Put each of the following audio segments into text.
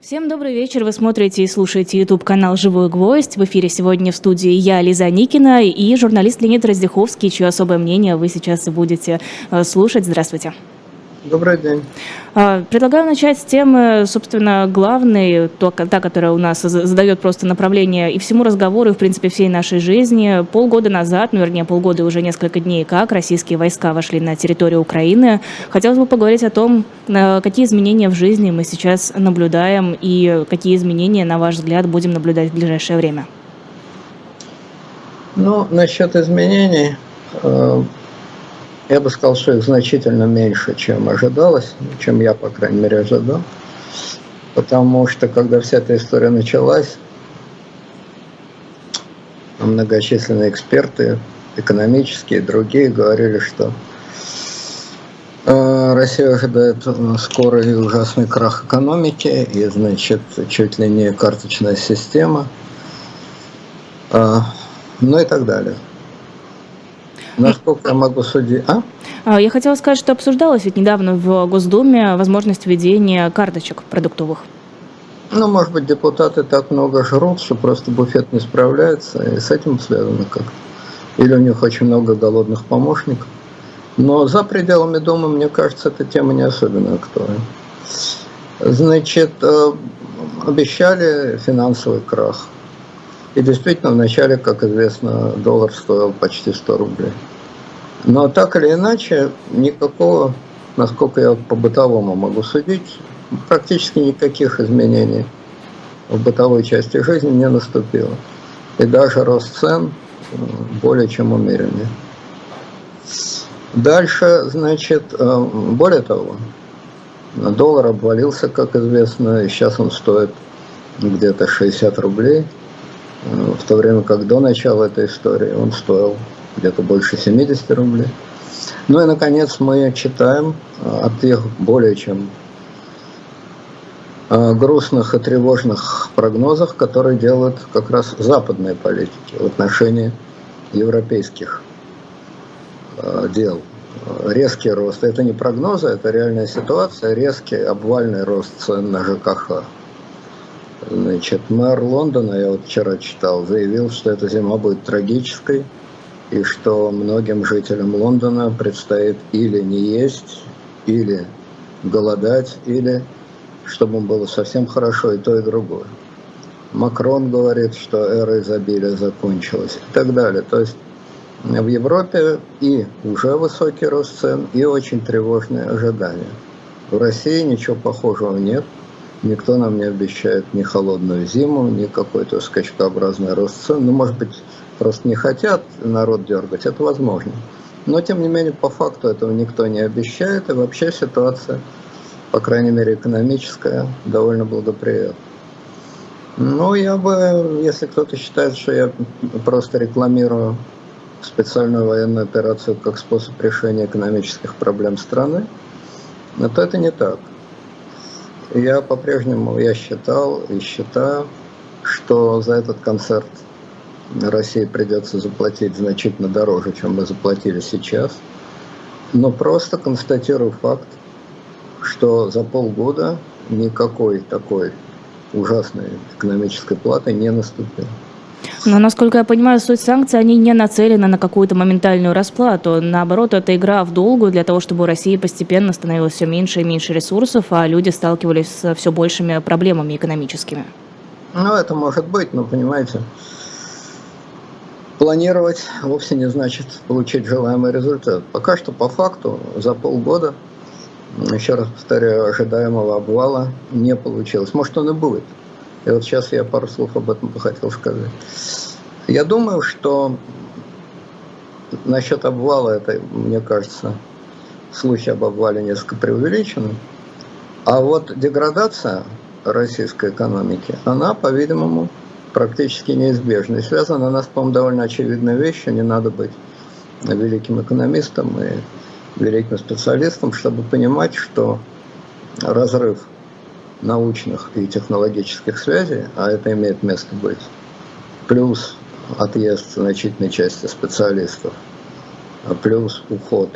Всем добрый вечер. Вы смотрите и слушаете YouTube канал «Живой гвоздь». В эфире сегодня в студии я, Лиза Никина, и журналист Леонид Раздиховский, чье особое мнение вы сейчас будете э, слушать. Здравствуйте. Добрый день. А, предлагаю начать с темы, собственно, главной, то, та, которая у нас задает просто направление и всему разговору, и, в принципе, всей нашей жизни. Полгода назад, ну, вернее, полгода уже несколько дней, как российские войска вошли на территорию Украины. Хотелось бы поговорить о том, э, какие изменения в жизни мы сейчас наблюдаем и какие изменения, на ваш взгляд, будем наблюдать в ближайшее время. Ну, насчет изменений, э, я бы сказал, что их значительно меньше, чем ожидалось, чем я, по крайней мере, ожидал. Потому что, когда вся эта история началась, многочисленные эксперты, экономические и другие, говорили, что э, Россия ожидает скорый и ужасный крах экономики, и, значит, чуть ли не карточная система, э, ну и так далее. Насколько я могу судить? А? а? Я хотела сказать, что обсуждалось ведь недавно в Госдуме возможность введения карточек продуктовых. Ну, может быть, депутаты так много жрут, что просто буфет не справляется, и с этим связано как Или у них очень много голодных помощников. Но за пределами дома, мне кажется, эта тема не особенно актуальна. Значит, э, обещали финансовый крах. И действительно, вначале, как известно, доллар стоил почти 100 рублей. Но так или иначе, никакого, насколько я по бытовому могу судить, практически никаких изменений в бытовой части жизни не наступило. И даже рост цен э, более чем умеренный. Дальше, значит, э, более того, доллар обвалился, как известно, и сейчас он стоит где-то 60 рублей – в то время как до начала этой истории он стоил где-то больше 70 рублей. Ну и, наконец, мы читаем о тех более чем грустных и тревожных прогнозах, которые делают как раз западные политики в отношении европейских дел. Резкий рост. Это не прогнозы, это реальная ситуация. Резкий обвальный рост цен на ЖКХ. Значит, мэр Лондона, я вот вчера читал, заявил, что эта зима будет трагической, и что многим жителям Лондона предстоит или не есть, или голодать, или чтобы им было совсем хорошо и то, и другое. Макрон говорит, что эра изобилия закончилась и так далее. То есть в Европе и уже высокий рост цен, и очень тревожные ожидания. В России ничего похожего нет – Никто нам не обещает ни холодную зиму, ни какой-то скачкообразный рост цен. Ну, может быть, просто не хотят народ дергать, это возможно. Но, тем не менее, по факту этого никто не обещает, и вообще ситуация, по крайней мере, экономическая, довольно благоприятна. Ну, я бы, если кто-то считает, что я просто рекламирую специальную военную операцию как способ решения экономических проблем страны, то это не так. Я по-прежнему, я считал и считаю, что за этот концерт России придется заплатить значительно дороже, чем мы заплатили сейчас. Но просто констатирую факт, что за полгода никакой такой ужасной экономической платы не наступил. Но, насколько я понимаю, суть санкций, они не нацелены на какую-то моментальную расплату. Наоборот, это игра в долгую для того, чтобы у России постепенно становилось все меньше и меньше ресурсов, а люди сталкивались с все большими проблемами экономическими. Ну, это может быть, но, понимаете, планировать вовсе не значит получить желаемый результат. Пока что, по факту, за полгода, еще раз повторяю, ожидаемого обвала не получилось. Может, он и будет. И вот сейчас я пару слов об этом хотел сказать. Я думаю, что насчет обвала, это, мне кажется, слухи об обвале несколько преувеличены. А вот деградация российской экономики, она, по-видимому, практически неизбежна. И связана она с, по-моему, довольно очевидной вещью. Не надо быть великим экономистом и великим специалистом, чтобы понимать, что разрыв научных и технологических связей, а это имеет место быть, плюс отъезд значительной части специалистов, а плюс уход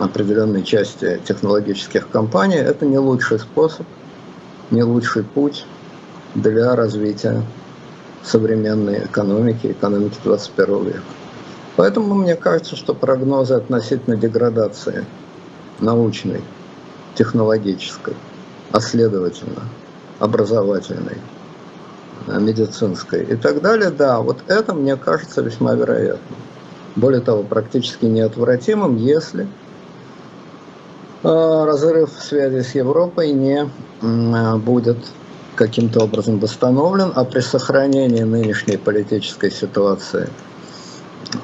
определенной части технологических компаний, это не лучший способ не лучший путь для развития современной экономики, экономики 21 века. Поэтому мне кажется, что прогнозы относительно деградации научной, технологической, а следовательно образовательной, медицинской и так далее, да, вот это мне кажется весьма вероятным. Более того, практически неотвратимым, если э, разрыв связи с Европой не будет каким-то образом восстановлен, а при сохранении нынешней политической ситуации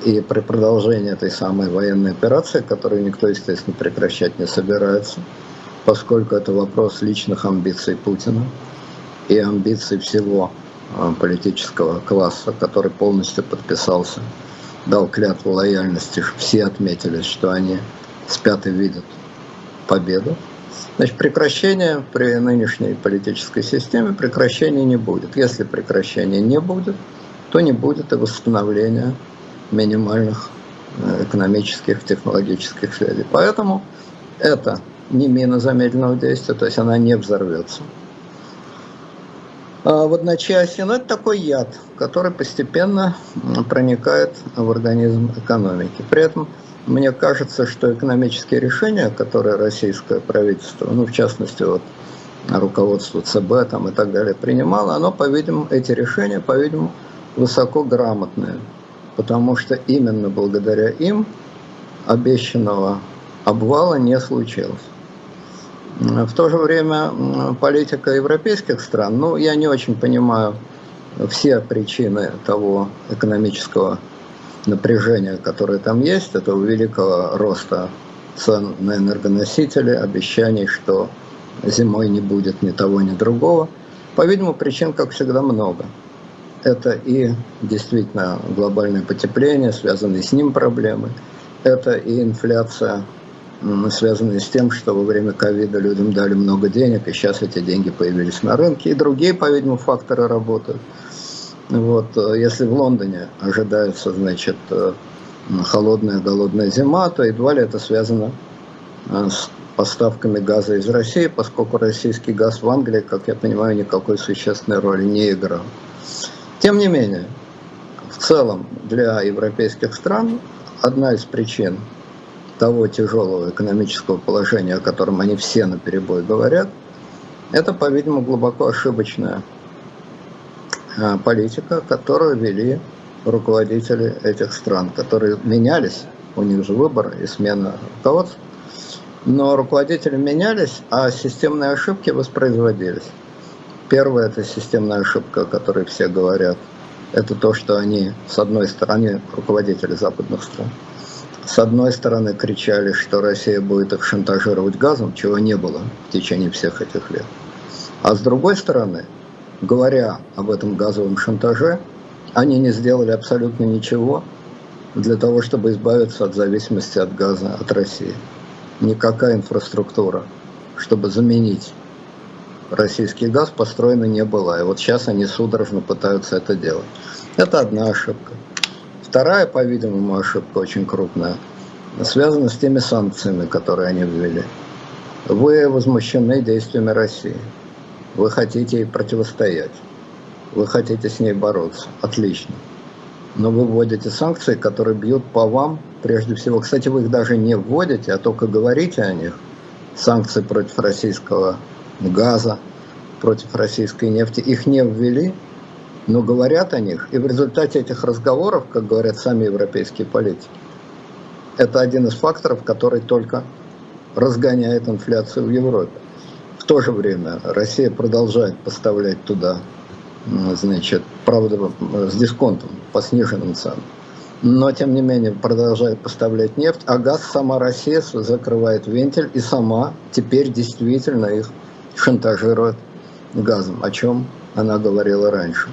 и при продолжении этой самой военной операции, которую никто, естественно, прекращать не собирается, поскольку это вопрос личных амбиций Путина и амбиций всего а, политического класса, который полностью подписался, дал клятву лояльности, все отметили, что они спят и видят победу. Значит, прекращения при нынешней политической системе прекращения не будет. Если прекращения не будет, то не будет и восстановления минимальных э, экономических, технологических связей. Поэтому это не мина замедленного действия, то есть она не взорвется. А в одночасье, но это такой яд, который постепенно проникает в организм экономики. При этом мне кажется, что экономические решения, которые российское правительство, ну, в частности, вот руководство ЦБ там, и так далее принимало, оно, по-видимому, эти решения, по-видимому, высоко грамотные, потому что именно благодаря им обещанного обвала не случилось. В то же время политика европейских стран, ну, я не очень понимаю все причины того экономического напряжения, которое там есть, этого великого роста цен на энергоносители, обещаний, что зимой не будет ни того, ни другого. По-видимому, причин, как всегда, много. Это и действительно глобальное потепление, связанные с ним проблемы. Это и инфляция, связанная с тем, что во время ковида людям дали много денег, и сейчас эти деньги появились на рынке. И другие, по-видимому, факторы работают. Вот, э, если в Лондоне ожидается, значит, э, холодная, голодная зима, то едва ли это связано э, с поставками газа из России, поскольку российский газ в Англии, как я понимаю, никакой существенной роли не играл. Тем не менее, в целом для европейских стран одна из причин того тяжелого экономического положения, о котором они все на перебой говорят, это, по-видимому, глубоко ошибочная Э, политика, которую вели руководители этих стран, которые менялись, у них же выбор и смена руководства, но руководители менялись, а системные ошибки воспроизводились. Первая – это системная ошибка, о которой все говорят. Это то, что они, с одной стороны, руководители западных стран, с одной стороны кричали, что Россия будет их шантажировать газом, чего не было в течение всех этих лет. А с другой стороны, говоря об этом газовом шантаже, они не сделали абсолютно ничего для того, чтобы избавиться от зависимости от газа от России. Никакая инфраструктура, чтобы заменить российский газ, построена не была. И вот сейчас они судорожно пытаются это делать. Это одна ошибка. Вторая, по-видимому, ошибка очень крупная, связана с теми санкциями, которые они ввели. Вы возмущены действиями России. Вы хотите ей противостоять. Вы хотите с ней бороться. Отлично. Но вы вводите санкции, которые бьют по вам прежде всего. Кстати, вы их даже не вводите, а только говорите о них. Санкции против российского газа, против российской нефти. Их не ввели, но говорят о них. И в результате этих разговоров, как говорят сами европейские политики, это один из факторов, который только разгоняет инфляцию в Европе. В то же время Россия продолжает поставлять туда, значит, правда, с дисконтом по сниженным ценам. Но, тем не менее, продолжает поставлять нефть, а газ сама Россия закрывает вентиль и сама теперь действительно их шантажирует газом, о чем она говорила раньше.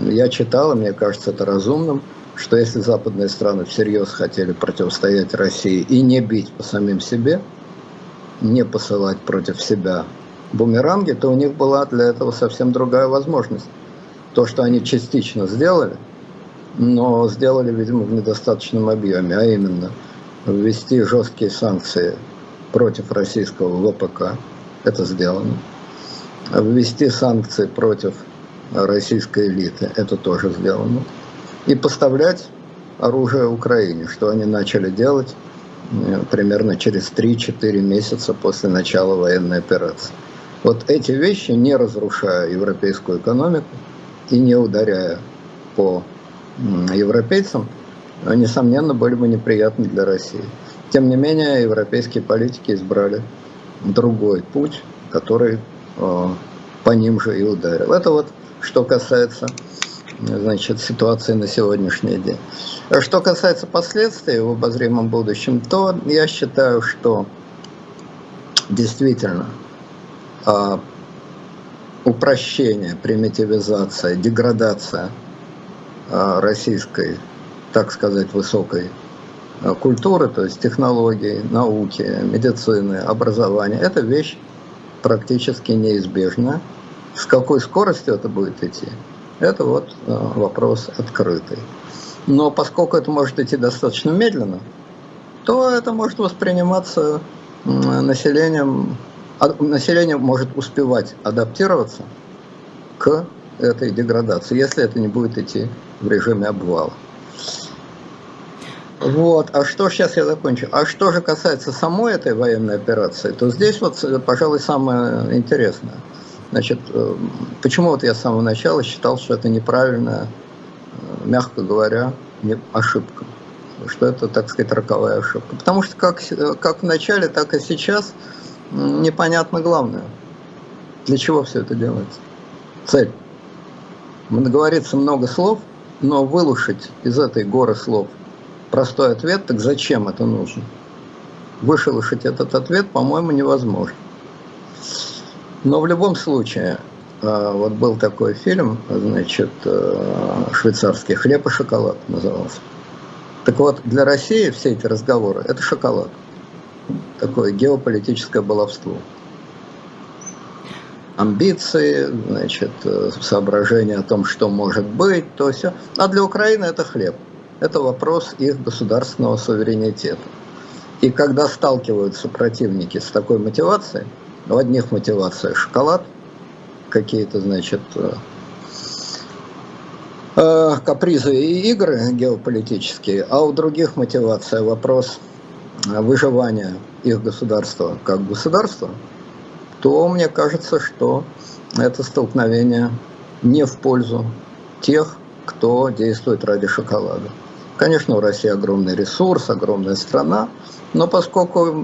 Я читал, и мне кажется это разумным, что если западные страны всерьез хотели противостоять России и не бить по самим себе – не посылать против себя бумеранги, то у них была для этого совсем другая возможность. То, что они частично сделали, но сделали, видимо, в недостаточном объеме, а именно ввести жесткие санкции против российского ВПК, это сделано. Ввести санкции против российской элиты. Это тоже сделано. И поставлять оружие Украине, что они начали делать э, примерно через 3-4 месяца после начала военной операции. Вот эти вещи, не разрушая европейскую экономику и не ударяя по европейцам, несомненно, были бы неприятны для России. Тем не менее, европейские политики избрали другой путь, который по ним же и ударил. Это вот что касается значит, ситуации на сегодняшний день. Что касается последствий в обозримом будущем, то я считаю, что действительно э, упрощение, примитивизация, деградация э, российской, так сказать, высокой Э, культуры, то есть технологии, науки, медицины, образования, это вещь практически неизбежна. С какой скоростью это будет идти, это вот э, вопрос открытый. Но поскольку это может идти достаточно медленно, то это может восприниматься населением, а, население может успевать адаптироваться к этой деградации, если это не будет идти в режиме обвала. Вот, а что, сейчас я закончу, а что же касается самой этой военной операции, то здесь вот, пожалуй, самое интересное. Значит, э, почему вот я с самого начала считал, что это неправильная, э, мягко говоря, ошибка, что это, так сказать, роковая ошибка. Потому что как, как в начале, так и сейчас непонятно главное. Для чего все это делается? Цель. Говорится много слов, но вылушить из этой горы слов – простой ответ, так зачем это нужно? Вышелушить этот ответ, по-моему, невозможно. Но в любом случае, а, вот был такой фильм, значит, а, швейцарский «Хлеб и шоколад» назывался. Так вот, для России все эти разговоры – это шоколад. Такое геополитическое баловство. Амбиции, значит, соображения о том, что может быть, то все. А для Украины это хлеб это вопрос их государственного суверенитета. И когда сталкиваются противники с такой мотивацией, у одних мотивация шоколад, какие-то, значит, э, э, капризы и игры геополитические, а у других мотивация вопрос выживания их государства как государства, то мне кажется, что это столкновение не в пользу тех, кто действует ради шоколада. Конечно, у России огромный ресурс, огромная страна, но поскольку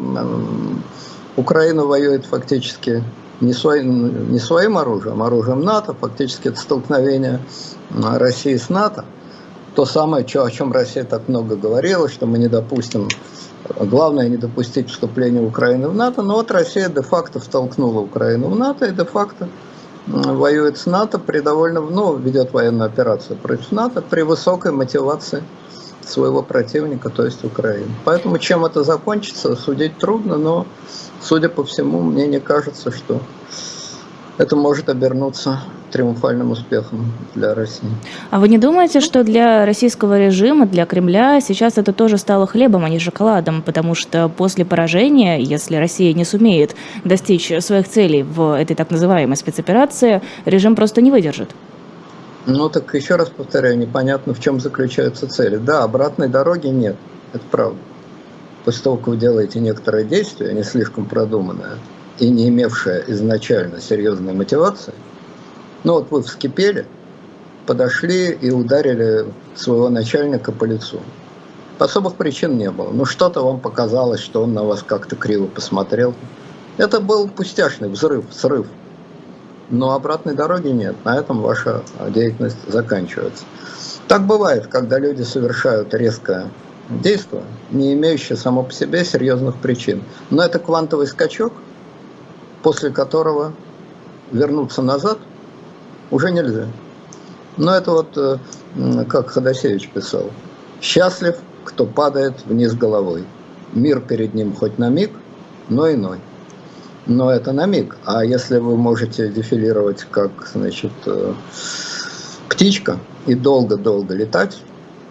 Украина воюет фактически не своим, не своим оружием, а оружием НАТО, фактически это столкновение России с НАТО, то самое, о чем Россия так много говорила, что мы не допустим, главное не допустить вступления Украины в НАТО, но вот Россия де-факто втолкнула Украину в НАТО и де-факто воюет с НАТО при довольно, ну, ведет военную операцию против НАТО при высокой мотивации своего противника, то есть Украины. Поэтому чем это закончится, судить трудно, но, судя по всему, мне не кажется, что это может обернуться триумфальным успехом для России. А вы не думаете, что для российского режима, для Кремля сейчас это тоже стало хлебом, а не шоколадом? Потому что после поражения, если Россия не сумеет достичь своих целей в этой так называемой спецоперации, режим просто не выдержит. Ну так еще раз повторяю, непонятно в чем заключаются цели. Да, обратной дороги нет, это правда. После того, как вы делаете некоторые действия, не слишком продуманное, и не имевшее изначально серьезной мотивации, ну вот вы вскипели, подошли и ударили своего начальника по лицу. Особых причин не было. Ну что-то вам показалось, что он на вас как-то криво посмотрел. Это был пустяшный взрыв, срыв но обратной дороги нет. На этом ваша деятельность заканчивается. Так бывает, когда люди совершают резкое действие, не имеющее само по себе серьезных причин. Но это квантовый скачок, после которого вернуться назад уже нельзя. Но это вот, э, как Ходосевич писал, «Счастлив, кто падает вниз головой. Мир перед ним хоть на миг, но иной» но это на миг. А если вы можете дефилировать как, значит, э, птичка и долго-долго летать,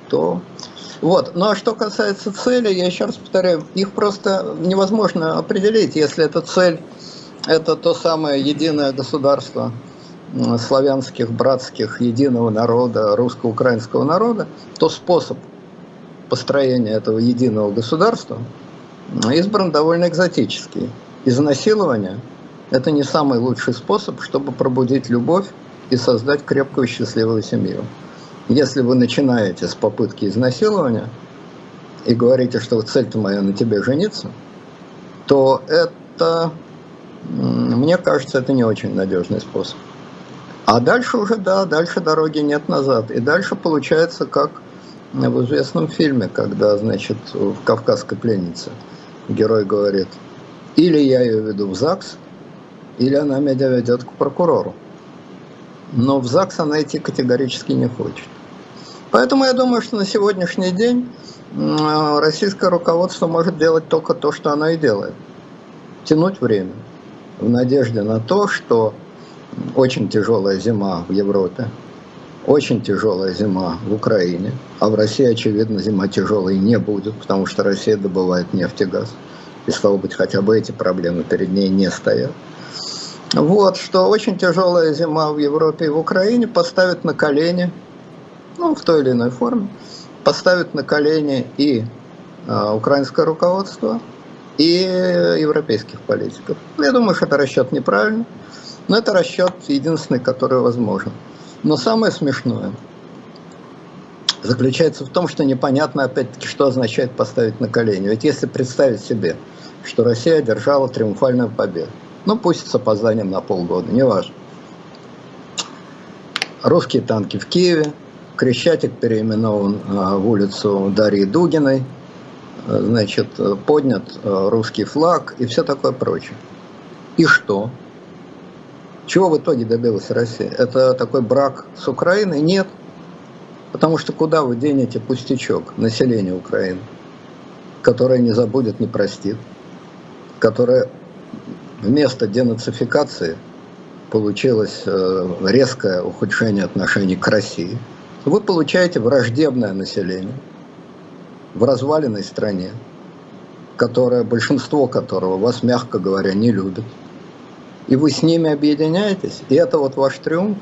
то вот. Ну а что касается цели, я еще раз повторяю, их просто невозможно определить, если эта цель это то самое единое государство славянских, братских, единого народа, русско-украинского народа, то способ построения этого единого государства избран довольно экзотический. Изнасилование – это не самый лучший способ, чтобы пробудить любовь и создать крепкую счастливую семью. Если вы начинаете с попытки изнасилования и говорите, что цель-то моя на тебе жениться, то это, мне кажется, это не очень надежный способ. А дальше уже, да, дальше дороги нет назад. И дальше получается, как в известном фильме, когда, значит, в «Кавказской пленнице» герой говорит, или я ее веду в ЗАГС, или она меня ведет к прокурору. Но в ЗАГС она идти категорически не хочет. Поэтому я думаю, что на сегодняшний день российское руководство может делать только то, что оно и делает. Тянуть время в надежде на то, что очень тяжелая зима в Европе, очень тяжелая зима в Украине, а в России, очевидно, зима тяжелой не будет, потому что Россия добывает нефть и газ. И, стало быть, хотя бы эти проблемы перед ней не стоят. Вот, что очень тяжелая зима в Европе и в Украине поставит на колени, ну, в той или иной форме, поставит на колени и э, украинское руководство, и европейских политиков. Я думаю, что это расчет неправильный, но это расчет единственный, который возможен. Но самое смешное заключается в том, что непонятно, опять-таки, что означает поставить на колени. Ведь если представить себе, что Россия одержала триумфальную победу, ну пусть с опозданием на полгода, неважно. Русские танки в Киеве, Крещатик переименован а, в улицу Дарьи Дугиной, значит, поднят а, русский флаг и все такое прочее. И что? Чего в итоге добилась Россия? Это такой брак с Украиной? Нет. Потому что куда вы денете пустячок населения Украины, которое не забудет, не простит, которое вместо денацификации получилось э, резкое ухудшение отношений к России. Вы получаете враждебное население в разваленной стране, которое, большинство которого вас, мягко говоря, не любит и вы с ними объединяетесь, и это вот ваш триумф.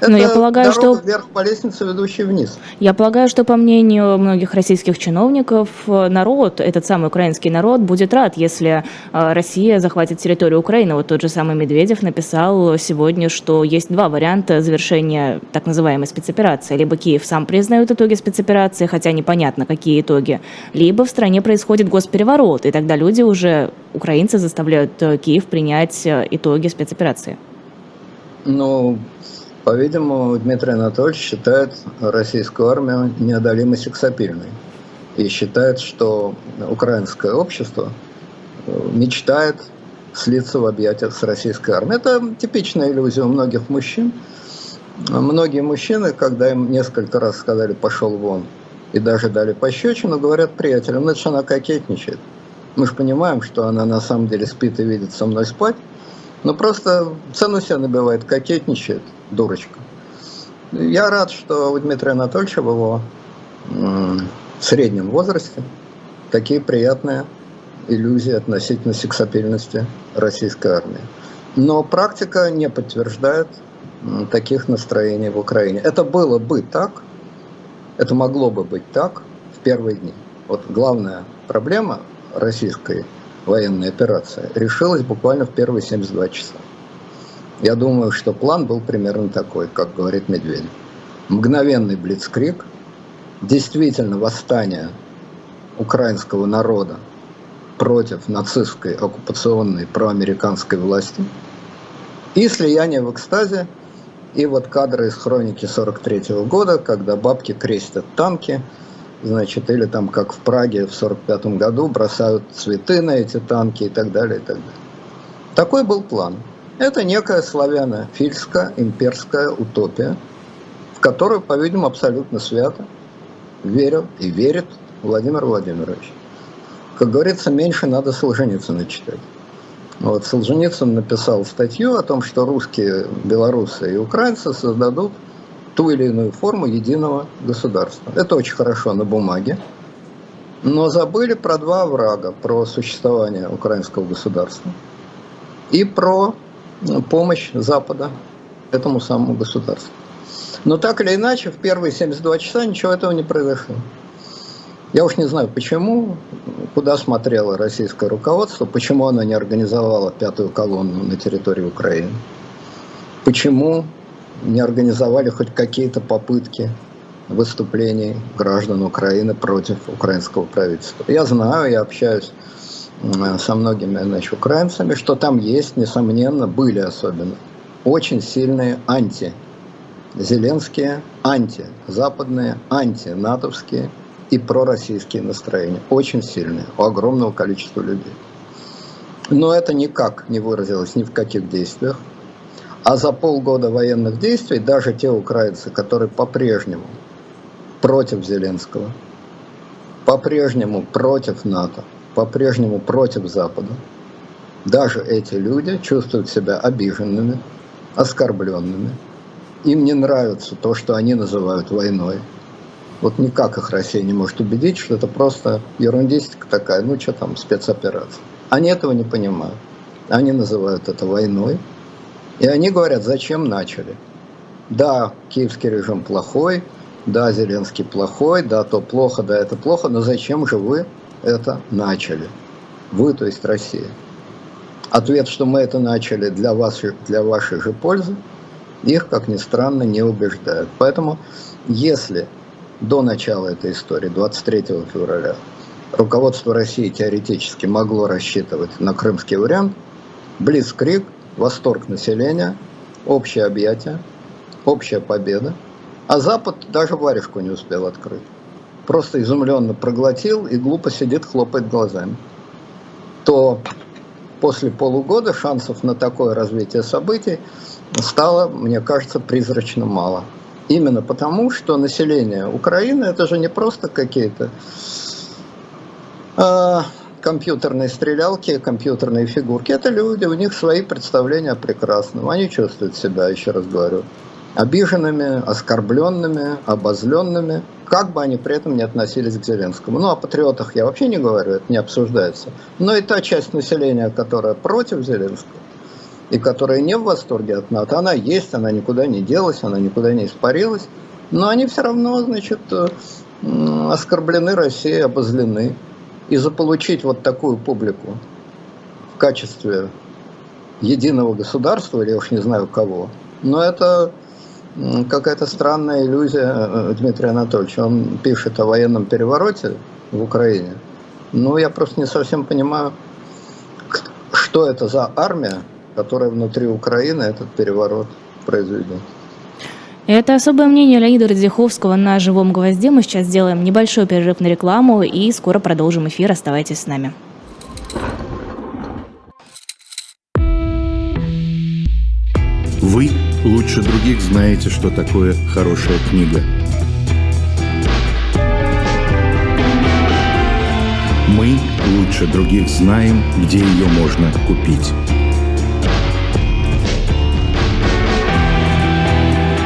Это Но я полагаю, что вверх по лестнице, ведущей вниз. Я полагаю, что по мнению многих российских чиновников, народ, этот самый украинский народ, будет рад, если э, Россия захватит территорию Украины. Вот тот же самый Медведев написал сегодня, что есть два варианта завершения так называемой спецоперации. Либо Киев сам признает итоги спецоперации, хотя непонятно, какие итоги, либо в стране происходит госпереворот, и тогда люди уже, украинцы, заставляют э, Киев принять э, итоги спецоперации. Ну, по-видимому, Дмитрий Анатольевич считает российскую армию неодолимо сексапильной и считает, что украинское общество э, мечтает слиться в объятиях с российской армией. Это типичная иллюзия у многих мужчин. Многие мужчины, когда им несколько раз сказали «пошел вон» и даже дали пощечину, говорят приятелям, ну это же она кокетничает. Мы же понимаем, что она на самом деле спит и видит со мной спать, но просто цену себя набивает, кокетничает – дурочка. Я рад, что у Дмитрия Анатольевича в его среднем возрасте такие приятные иллюзии относительно сексапильности российской армии. Но практика не подтверждает таких настроений в Украине. Это было бы так, это могло бы быть так в первые дни. Вот главная проблема российской военной операции решилась буквально в первые 72 часа. Я думаю, что план был примерно такой, как говорит Медведев. Мгновенный блицкрик, действительно восстание украинского народа против нацистской оккупационной проамериканской власти и слияние в экстазе, и вот кадры из хроники 43 -го года, когда бабки крестят танки, значит, или там, как в Праге в 45 году, бросают цветы на эти танки и так далее, и так далее. Такой был план – это некая славяно-фильская имперская утопия, в которую, по-видимому, абсолютно свято верил и верит Владимир Владимирович. Как говорится, меньше надо Солженицына читать. Вот Солженицын написал статью о том, что русские, белорусы и украинцы создадут ту или иную форму единого государства. Это очень хорошо на бумаге, но забыли про два врага, про существование украинского государства – и про помощь Запада этому самому государству. Но так или иначе, в первые 72 часа ничего этого не произошло. Я уж не знаю, почему, куда смотрело российское руководство, почему оно не организовало пятую колонну на территории Украины, почему не организовали хоть какие-то попытки выступлений граждан Украины против украинского правительства. Я знаю, я общаюсь со многими значит, украинцами, что там есть, несомненно, были особенно очень сильные анти Зеленские анти-западные, анти-натовские и пророссийские настроения. Очень сильные у огромного количества людей. Но это никак не выразилось ни в каких действиях. А за полгода военных действий даже те украинцы, которые по-прежнему против Зеленского, по-прежнему против НАТО, по-прежнему против Запада, даже эти люди чувствуют себя обиженными, оскорбленными. Им не нравится то, что они называют войной. Вот никак их Россия не может убедить, что это просто ерундистика такая, ну что там, спецоперация. Они этого не понимают. Они называют это войной. И они говорят, зачем начали. Да, киевский режим плохой, да, Зеленский плохой, да, то плохо, да, это плохо, но зачем же вы это начали? Вы, то есть Россия. Ответ, что мы это начали для, вас, для вашей же пользы, их, как ни странно, не убеждают. Поэтому, если до начала этой истории, 23 февраля, руководство России теоретически могло рассчитывать на крымский вариант, Блицкрик, восторг населения, общее объятие, общая победа, а Запад даже варежку не успел открыть. Просто изумленно проглотил и глупо сидит, хлопает глазами. То после полугода шансов на такое развитие событий стало, мне кажется, призрачно мало. Именно потому, что население Украины это же не просто какие-то э, компьютерные стрелялки, компьютерные фигурки. Это люди, у них свои представления о прекрасном. Они чувствуют себя, еще раз говорю, обиженными, оскорбленными, обозленными, как бы они при этом не относились к Зеленскому. Ну, о патриотах я вообще не говорю, это не обсуждается. Но и та часть населения, которая против Зеленского, и которая не в восторге от НАТО, она есть, она никуда не делась, она никуда не испарилась, но они все равно, значит, э, оскорблены Россией, обозлены. И заполучить вот такую публику в качестве единого государства, или я уж не знаю кого, но это какая-то странная иллюзия э, Дмитрия Анатольевича. Он пишет о военном перевороте в Украине. Ну, я просто не совсем понимаю, что это за армия, которая внутри Украины этот переворот произведет. Это особое мнение Леонида Радзиховского на «Живом гвозде». Мы сейчас сделаем небольшой перерыв на рекламу и скоро продолжим эфир. Оставайтесь с нами. Вы лучше других знаете, что такое хорошая книга. Мы лучше других знаем, где ее можно купить.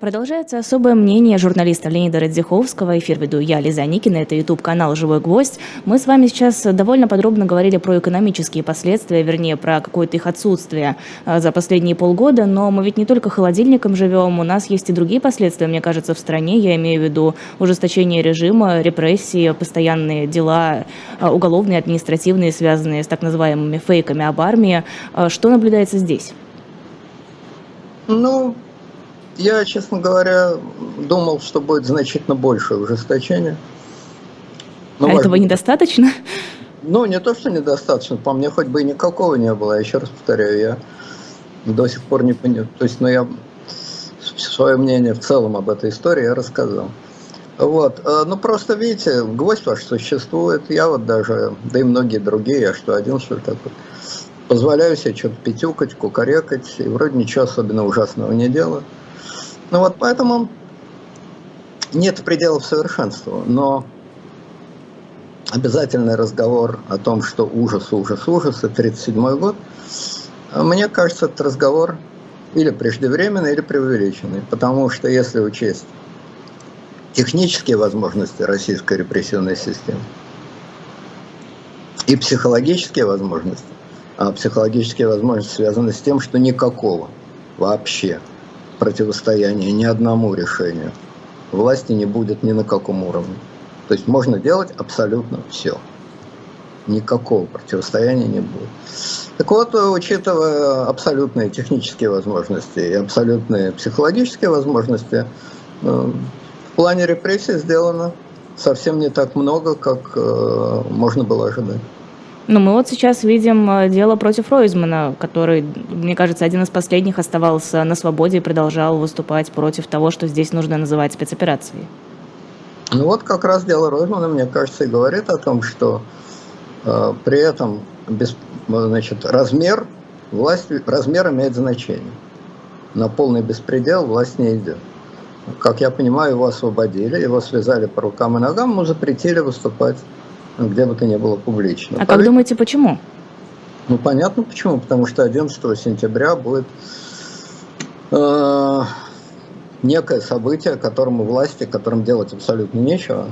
Продолжается особое мнение журналиста Леонида Радзиховского. Эфир веду я, Лиза Никина. Это YouTube-канал «Живой гвоздь». Мы с вами сейчас довольно подробно говорили про экономические последствия, вернее, про какое-то их отсутствие а, за последние полгода. Но мы ведь не только холодильником живем, у нас есть и другие последствия, мне кажется, в стране. Я имею в виду ужесточение режима, репрессии, постоянные дела а, уголовные, административные, связанные с так называемыми фейками об армии. А, что наблюдается здесь? Ну, я, честно говоря, думал, что будет значительно больше ужесточения. Но а этого недостаточно? Ну, не то, что недостаточно, по мне хоть бы и никакого не было. Я еще раз повторяю, я до сих пор не понял. То есть, ну, я свое мнение в целом об этой истории я рассказал. Вот. Э, ну, просто, видите, гвоздь ваш существует. Я вот даже, да и многие другие, я что, один, что ли, такой, позволяю себе что-то пятюкать, кукарекать, и вроде ничего особенно ужасного не делаю. Ну вот поэтому нет пределов совершенству, но обязательный разговор о том, что ужас, ужас, ужас, это 1937 год, мне кажется, этот разговор или преждевременный, или преувеличенный. Потому что если учесть технические возможности российской репрессивной системы и психологические возможности, а психологические возможности связаны с тем, что никакого вообще противостояния ни одному решению власти не будет ни на каком уровне. То есть можно делать абсолютно все. Никакого противостояния не будет. Так вот, учитывая абсолютные технические возможности и абсолютные психологические возможности, э, в плане репрессий сделано совсем не так много, как э, можно было ожидать. Ну, мы вот сейчас видим э, дело против Ройзмана, который, мне кажется, один из последних оставался на свободе и продолжал выступать против того, что здесь нужно называть спецоперацией. Ну вот как раз дело Ройзмана, мне кажется, и говорит о том, что э, при этом без, значит, размер власти, размер имеет значение. На полный беспредел власть не идет. Как я понимаю, его освободили, его связали по рукам и ногам, ему запретили выступать где бы то ни было публично. А как думаете, почему? Ну, понятно почему. Потому что 11 сентября будет э, некое событие, которому власти, которым делать абсолютно нечего.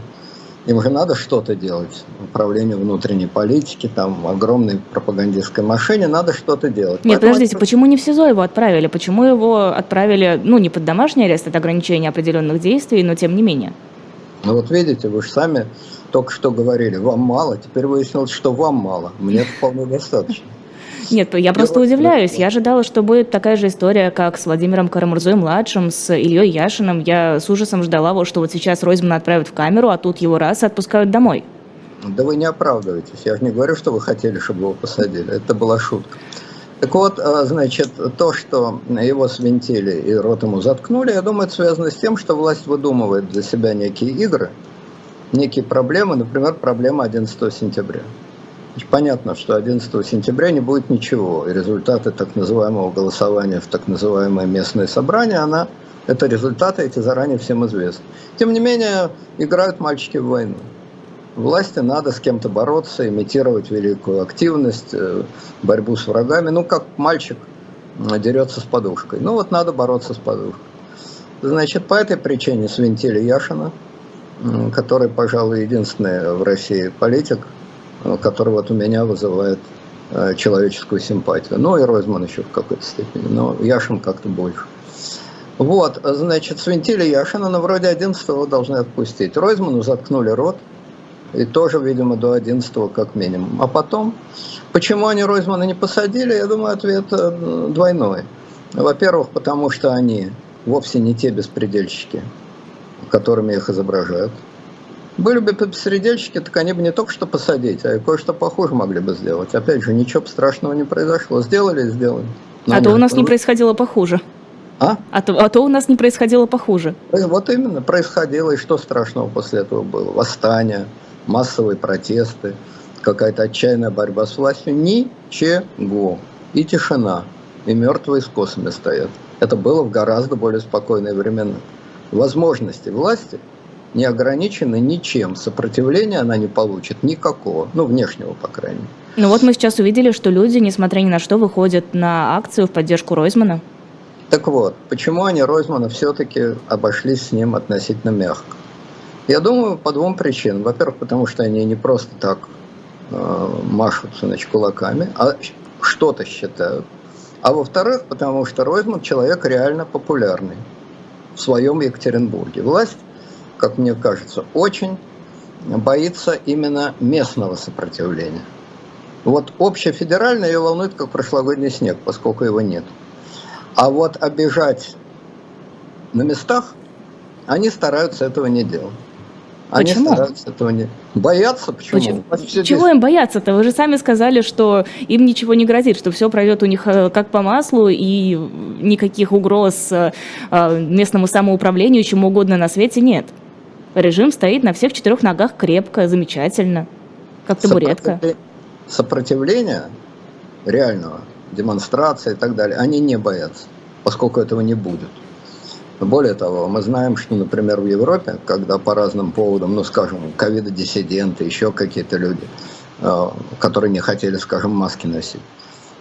Им же надо что-то делать. Управление внутренней политики, там огромной пропагандистской машине, надо что-то делать. Нет, Поэтому подождите, это... почему не в СИЗО его отправили? Почему его отправили, ну, не под домашний арест, это ограничение определенных действий, но тем не менее? Ну вот видите, вы же сами только что говорили, вам мало, теперь выяснилось, что вам мало. Мне вполне достаточно. Нет, я просто удивляюсь. Я ожидала, что будет такая же история, как с Владимиром Карамурзой-младшим, с Ильей Яшиным. Я с ужасом ждала, что вот сейчас Ройзмана отправят в камеру, а тут его раз и отпускают домой. Да вы не оправдываетесь. Я же не говорю, что вы хотели, чтобы его посадили. Это была шутка. Так вот, а, значит, то, что его свинтили и рот ему заткнули, я думаю, это связано с тем, что власть выдумывает для себя некие игры, некие проблемы, например, проблема 11 сентября. Понятно, что 11 сентября не будет ничего, и результаты так называемого голосования в так называемое местное собрание, она, это результаты эти заранее всем известны. Тем не менее, играют мальчики в войну. Власти надо с кем-то бороться, имитировать великую активность, э, борьбу с врагами. Ну, как мальчик дерется с подушкой. Ну, вот надо бороться с подушкой. Значит, по этой причине свинтили Яшина, который, пожалуй, единственный в России политик, э, который вот у меня вызывает э, человеческую симпатию. Ну и Ройзман еще в какой-то степени, но Яшин как-то больше. Вот, значит, свинтили Яшина, но вроде 11-го должны отпустить. Ройзману заткнули рот, и тоже, видимо, до 11 как минимум. А потом, почему они Ройзмана не посадили, я думаю, ответ э, двойной. Во-первых, потому что они вовсе не те беспредельщики, которыми их изображают. Были бы беспредельщики, так они бы не только что посадить, а и кое-что похуже могли бы сделать. Опять же, ничего страшного не произошло. Сделали и сделали. Но а то у нас не происходило похуже. А? А то, а то у нас не происходило похуже. Вот именно, происходило. И что страшного после этого было? Восстание, массовые протесты, какая-то отчаянная борьба с властью. Ничего. И тишина. И мертвые с косами стоят. Это было в гораздо более спокойные времена. Возможности власти не ограничены ничем. Сопротивления она не получит никакого. Ну, внешнего, по крайней мере. Ну вот мы сейчас увидели, что люди, несмотря ни на что, выходят на акцию в поддержку Ройзмана. Так вот, почему они Ройзмана все-таки обошлись с ним относительно мягко? Я думаю, по двум причинам. Во-первых, потому что они не просто так э, машут значит, кулаками, а что-то считают. А во-вторых, потому что Ройзман человек реально популярный в своем Екатеринбурге. Власть, как мне кажется, очень боится именно местного сопротивления. Вот общефедеральное ее волнует, как прошлогодний снег, поскольку его нет. А вот обижать на местах они стараются этого не делать. Они почему? стараются этого не... Боятся? Почему? почему? Чего им бояться-то? Вы же сами сказали, что им ничего не грозит, что все пройдет у них э, как по маслу, и никаких угроз э, э, местному самоуправлению, чему угодно на свете нет. Режим стоит на всех четырех ногах крепко, замечательно, как табуретка. Сопротивление реального, демонстрации и так далее, они не боятся, поскольку этого не будет. Более того, мы знаем, что, например, в Европе, когда по разным поводам, ну, скажем, ковида-диссиденты, еще какие-то люди, э, которые не хотели, скажем, маски носить,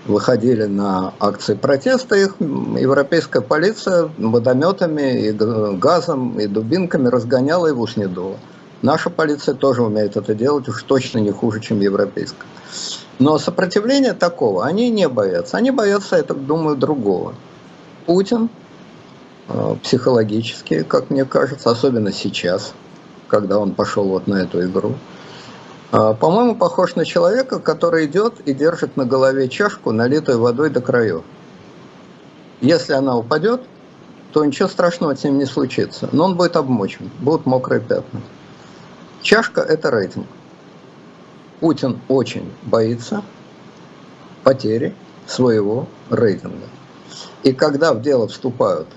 выходили на акции протеста, их европейская полиция водометами и газом и дубинками разгоняла и в ус не дула. Наша полиция тоже умеет это делать, уж точно не хуже, чем европейская. Но сопротивления такого они не боятся. Они боятся, я так думаю, другого. Путин психологически, как мне кажется, особенно сейчас, когда он пошел вот на эту игру, э, по-моему, похож на человека, который идет и держит на голове чашку, налитую водой до краев. Если она упадет, то ничего страшного с ним не случится. Но он будет обмочен, будут мокрые пятна. Чашка – это рейтинг. Путин очень боится потери своего рейтинга. И когда в дело вступают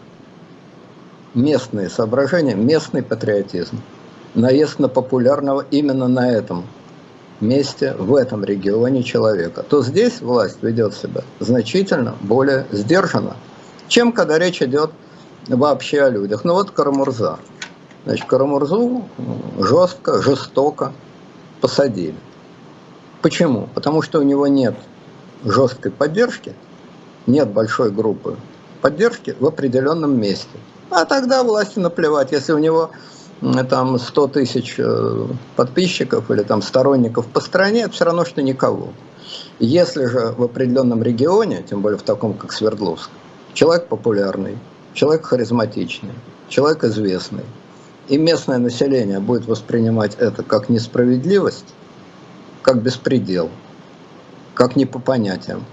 местные соображения, местный патриотизм, наезд на популярного именно на этом месте, в этом регионе человека, то здесь власть ведет себя значительно более сдержанно, чем когда речь идет вообще о людях. Ну вот Карамурза. Значит, Карамурзу жестко, жестоко посадили. Почему? Потому что у него нет жесткой поддержки, нет большой группы поддержки в определенном месте. А тогда власти наплевать, если у него там 100 тысяч э, подписчиков или там сторонников по стране, это все равно, что никого. Если же в определенном регионе, тем более в таком, как Свердловск, человек популярный, человек харизматичный, человек известный, и местное население будет воспринимать это как несправедливость, как беспредел, как не по понятиям,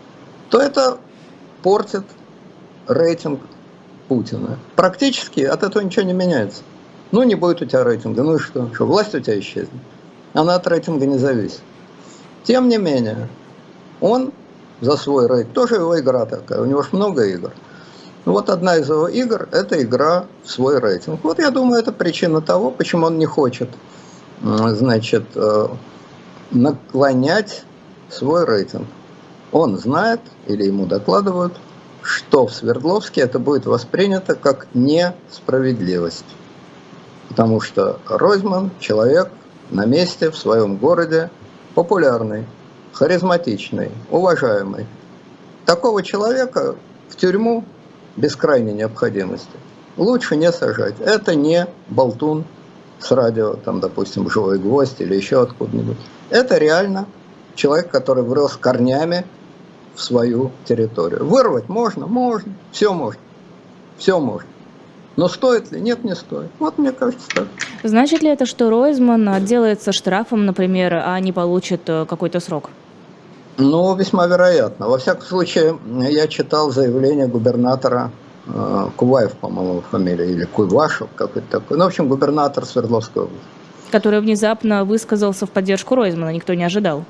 то это портит рейтинг Путина. Практически от этого ничего не меняется. Ну, не будет у тебя рейтинга, ну и что? Что, власть у тебя исчезнет? Она от рейтинга не зависит. Тем не менее, он за свой рейтинг, тоже его игра такая, у него же много игр – вот одна из его игр – это игра в свой рейтинг. Вот я думаю, это причина того, почему он не хочет, значит, э, наклонять свой рейтинг. Он знает, или ему докладывают, что в Свердловске это будет воспринято как несправедливость. Потому что Ройзман – человек на месте, в своем городе, популярный, харизматичный, уважаемый. Такого человека в тюрьму без крайней необходимости, лучше не сажать. Это не болтун с радио, там, допустим, живой гвоздь или еще откуда-нибудь. Это реально человек, который врос корнями в свою территорию. Вырвать можно? Можно. Все можно. Все можно. Но стоит ли? Нет, не стоит. Вот мне кажется так. Значит ли это, что Ройзман отделается штрафом, например, а не получит э, какой-то срок? Ну, весьма вероятно. Во всяком случае, я читал заявление губернатора э, Куваев, по-моему, фамилия, или Куйвашев какой-то такой. Ну, в общем, губернатор Свердловской области. Который внезапно высказался в поддержку Ройзмана, никто не ожидал.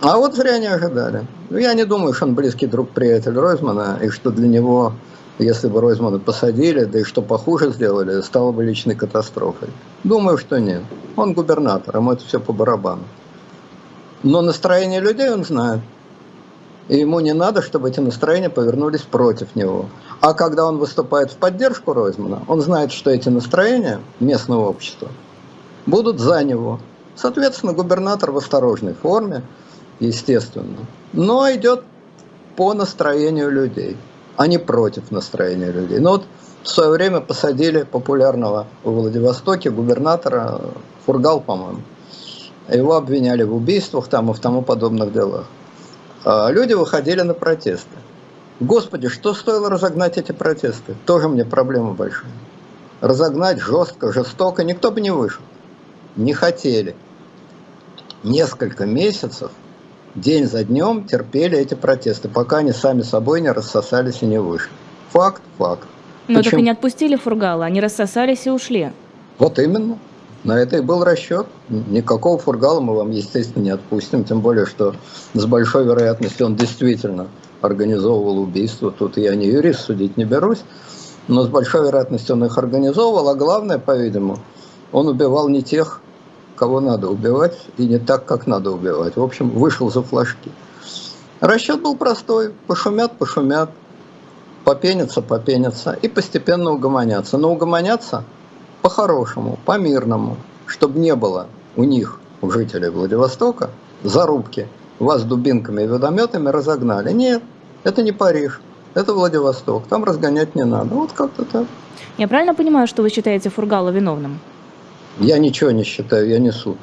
А вот зря не ожидали. Ну, я не думаю, что он близкий друг, приятель Ройзмана, и что для него, если бы Ройзмана посадили, да и что похуже сделали, стало бы личной катастрофой. Думаю, что нет. Он губернатор, ему это все по барабану. Но настроение людей он знает. И ему не надо, чтобы эти настроения повернулись против него. А когда он выступает в поддержку Ройзмана, он знает, что эти настроения местного общества будут за него. Соответственно, губернатор в осторожной форме, естественно, но идет по настроению людей, а не против настроения людей. Но вот в свое время посадили популярного в Владивостоке губернатора Фургал, по-моему. Его обвиняли в убийствах там и в тому подобных делах. А люди выходили на протесты. Господи, что стоило разогнать эти протесты? Тоже мне проблема большая. Разогнать жестко, жестоко никто бы не вышел. Не хотели. Несколько месяцев, день за днем терпели эти протесты, пока они сами собой не рассосались и не вышли. Факт, факт. Но Почему? так и не отпустили Фургала, они рассосались и ушли. Вот именно. На это и был расчет. Никакого фургала мы вам, естественно, не отпустим, тем более, что с большой вероятностью он действительно организовывал убийство. Тут я не юрист, судить не берусь, но с большой вероятностью он их организовывал, а главное, по-видимому, он убивал не тех, кого надо убивать, и не так, как надо убивать. В общем, вышел за флажки. Расчет был простой. Пошумят, пошумят. попенятся, попенятся и постепенно угомонятся. Но угомонятся по-хорошему, по-мирному, чтобы не было у них, у жителей Владивостока, зарубки. Вас дубинками и водометами разогнали. Нет, это не Париж, это Владивосток. Там разгонять не надо. Вот как-то так. Я правильно понимаю, что вы считаете Фургала виновным? Я ничего не считаю, я не суд.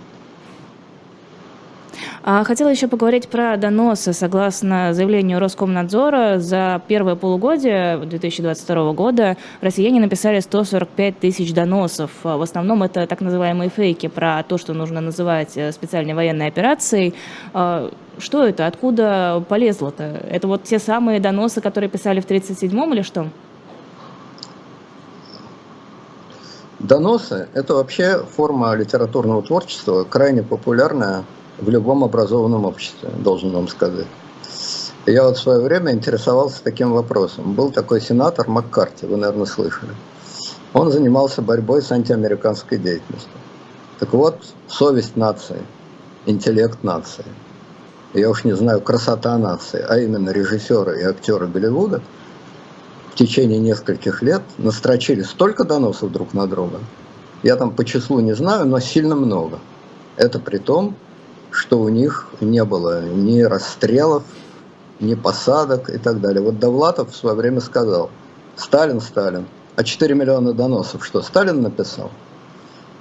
А хотела еще поговорить про доносы. Согласно заявлению Роскомнадзора, за первое полугодие 2022 года россияне написали 145 тысяч доносов. В основном это так называемые фейки про то, что нужно называть э, специальной военной операцией. А, что это? Откуда полезло-то? Это вот те самые доносы, которые писали в 1937-м или что? Доносы – это вообще форма литературного творчества, крайне популярная в любом образованном обществе, должен вам сказать. Я вот в свое время интересовался таким вопросом. Был такой сенатор Маккарти, вы, наверное, слышали. Он занимался борьбой с антиамериканской деятельностью. Так вот, совесть нации, интеллект нации, я уж не знаю, красота нации, а именно режиссеры и актеры Голливуда в течение нескольких лет настрочили столько доносов друг на друга. Я там по числу не знаю, но сильно много. Это при том, что у них не было ни расстрелов, ни посадок и так далее. Вот Довлатов в свое время сказал, Сталин, Сталин, а 4 миллиона доносов, что Сталин написал?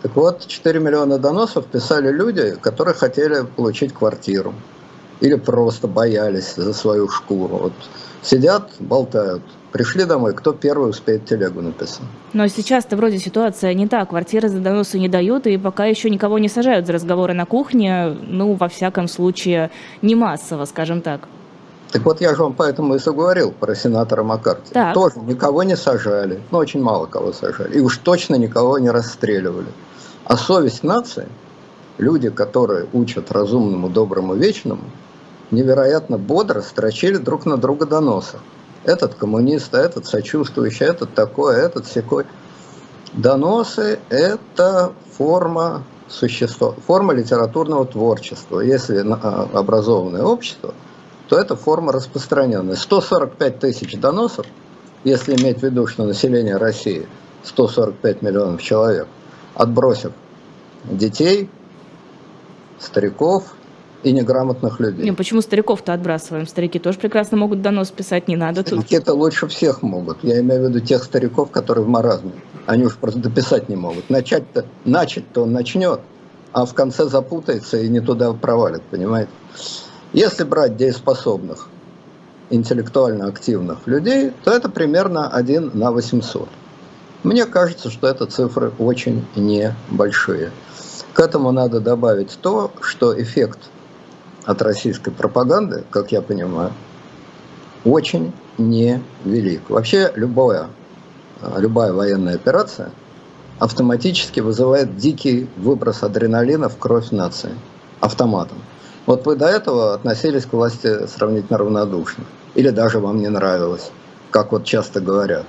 Так вот, 4 миллиона доносов писали люди, которые хотели получить квартиру или просто боялись за свою шкуру. Вот сидят, болтают, Пришли домой, кто первый успеет телегу написать. Но сейчас-то вроде ситуация не так. Квартиры за доносу не дают, и пока еще никого не сажают за разговоры на кухне. Ну, во всяком случае, не массово, скажем так. Так вот, я же вам поэтому и заговорил про сенатора Маккарти. Так. Тоже никого не сажали, ну, очень мало кого сажали. И уж точно никого не расстреливали. А совесть нации, люди, которые учат разумному, доброму, вечному, невероятно бодро строчили друг на друга доносы этот коммунист, этот сочувствующий, этот такой, этот секой. Доносы – это форма существа, форма литературного творчества. Если а, образованное общество, то это форма распространенная. 145 тысяч доносов, если иметь в виду, что население России 145 миллионов человек, отбросив детей, стариков – и неграмотных людей. Не, почему стариков-то отбрасываем? Старики тоже прекрасно могут донос писать, не надо тут. Старики-то лучше всех могут. Я имею в виду тех стариков, которые в маразме. Они уж просто дописать не могут. Начать-то, начать-то он начнет, а в конце запутается и не туда провалит, понимаете? Если брать дееспособных, интеллектуально активных людей, то это примерно 1 на 800. Мне кажется, что это цифры очень небольшие. К этому надо добавить то, что эффект от российской пропаганды, как я понимаю, очень невелик. Вообще любая, любая военная операция автоматически вызывает дикий выброс адреналина в кровь нации автоматом. Вот вы до этого относились к власти сравнительно равнодушно. Или даже вам не нравилось, как вот часто говорят.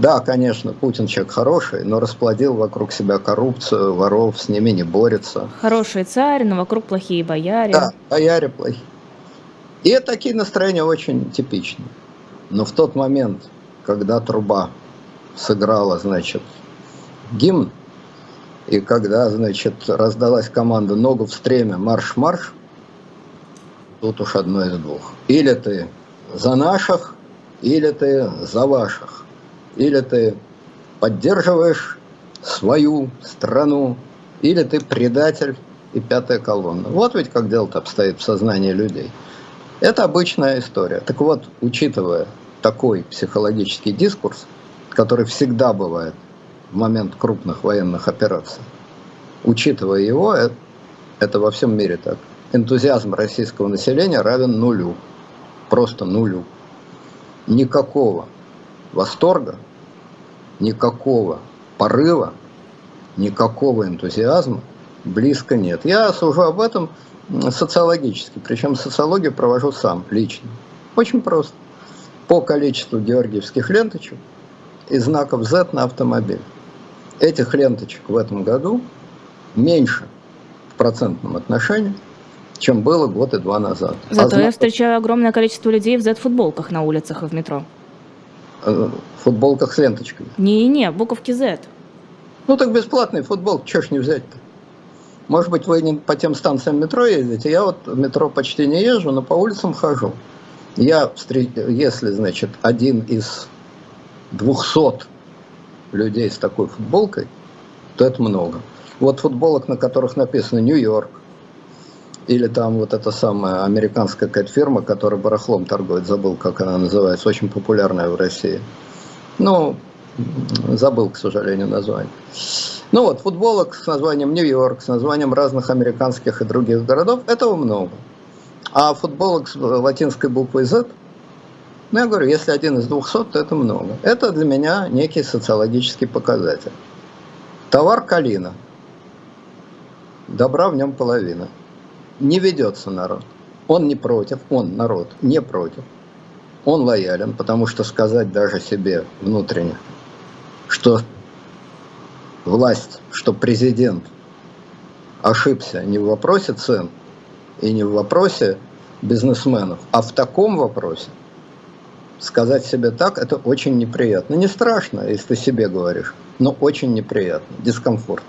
Да, конечно, Путин человек хороший, но расплодил вокруг себя коррупцию, воров, с ними не борется. Хороший царь, но вокруг плохие бояре. Да, бояре плохие. И такие настроения очень типичны. Но в тот момент, когда труба сыграла, значит, гимн, и когда, значит, раздалась команда «Ногу в стремя, марш-марш», тут уж одно из двух. Или ты за наших, или ты за ваших. Или ты поддерживаешь свою страну, или ты предатель и пятая колонна. Вот ведь как дело-то обстоит в сознании людей. Это обычная история. Так вот, учитывая такой психологический дискурс, который всегда бывает в момент крупных военных операций, учитывая его, это, это во всем мире так, энтузиазм российского населения равен нулю. Просто нулю. Никакого восторга, никакого порыва, никакого энтузиазма близко нет. Я сужу об этом социологически, причем социологию провожу сам, лично. Очень просто. По количеству георгиевских ленточек и знаков Z на автомобиль. Этих ленточек в этом году меньше в процентном отношении, чем было год и два назад. Зато а знаков... я встречаю огромное количество людей в Z-футболках на улицах и в метро. Э, футболках с ленточками. Не-не, буковки Z. Ну так бесплатный футбол, чего ж не взять-то? Может быть, вы не по тем станциям метро ездите? Я вот в метро почти не езжу, но по улицам хожу. Я, если, значит, один из двухсот людей с такой футболкой, то это много. Вот футболок, на которых написано Нью-Йорк, или там вот эта самая американская какая-то фирма, которая барахлом торгует, забыл, как она называется, очень популярная в России. Ну, забыл, к сожалению, название. Ну вот, футболок с названием Нью-Йорк, с названием разных американских и других городов, этого много. А футболок с латинской буквой Z, ну я говорю, если один из двухсот, то это много. Это для меня некий социологический показатель. Товар калина. Добра в нем половина не ведется народ. Он не против, он, народ, не против. Он лоялен, потому что сказать даже себе внутренне, что власть, что президент ошибся не в вопросе цен и не в вопросе бизнесменов, а в таком вопросе, сказать себе так, это очень неприятно. Не страшно, если ты себе говоришь, но очень неприятно, дискомфортно.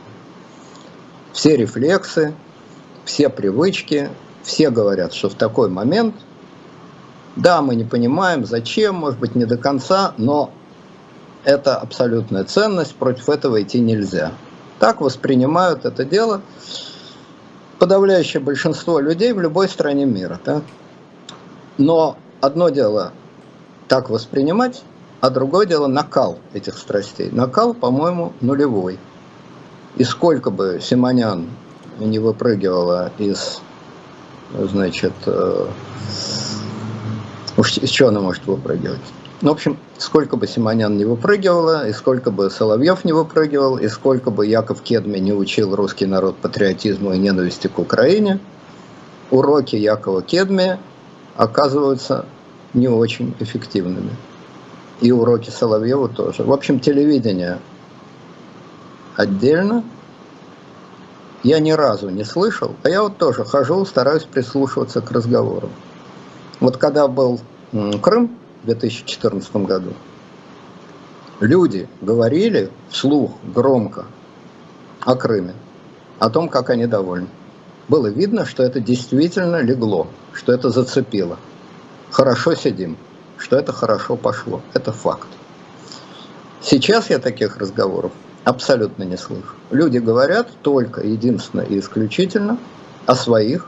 Все рефлексы, все привычки, все говорят, что в такой момент, да, мы не понимаем, зачем, может быть, не до конца, но это абсолютная ценность, против этого идти нельзя. Так воспринимают это дело подавляющее большинство людей в любой стране мира. Да? Но одно дело так воспринимать, а другое дело накал этих страстей. Накал, по-моему, нулевой. И сколько бы Симонян не выпрыгивала из, значит, э, уж из чего она может выпрыгивать? Ну, в общем, сколько бы Симонян не выпрыгивала, и сколько бы Соловьев не выпрыгивал, и сколько бы Яков Кедми не учил русский народ патриотизму и ненависти к Украине, уроки Якова Кедми оказываются не очень эффективными. И уроки Соловьева тоже. В общем, телевидение отдельно, я ни разу не слышал, а я вот тоже хожу, стараюсь прислушиваться к разговору. Вот когда был Крым в 2014 году, люди говорили вслух громко о Крыме, о том, как они довольны. Было видно, что это действительно легло, что это зацепило. Хорошо сидим, что это хорошо пошло. Это факт. Сейчас я таких разговоров абсолютно не слышу. Люди говорят только, единственно и исключительно о своих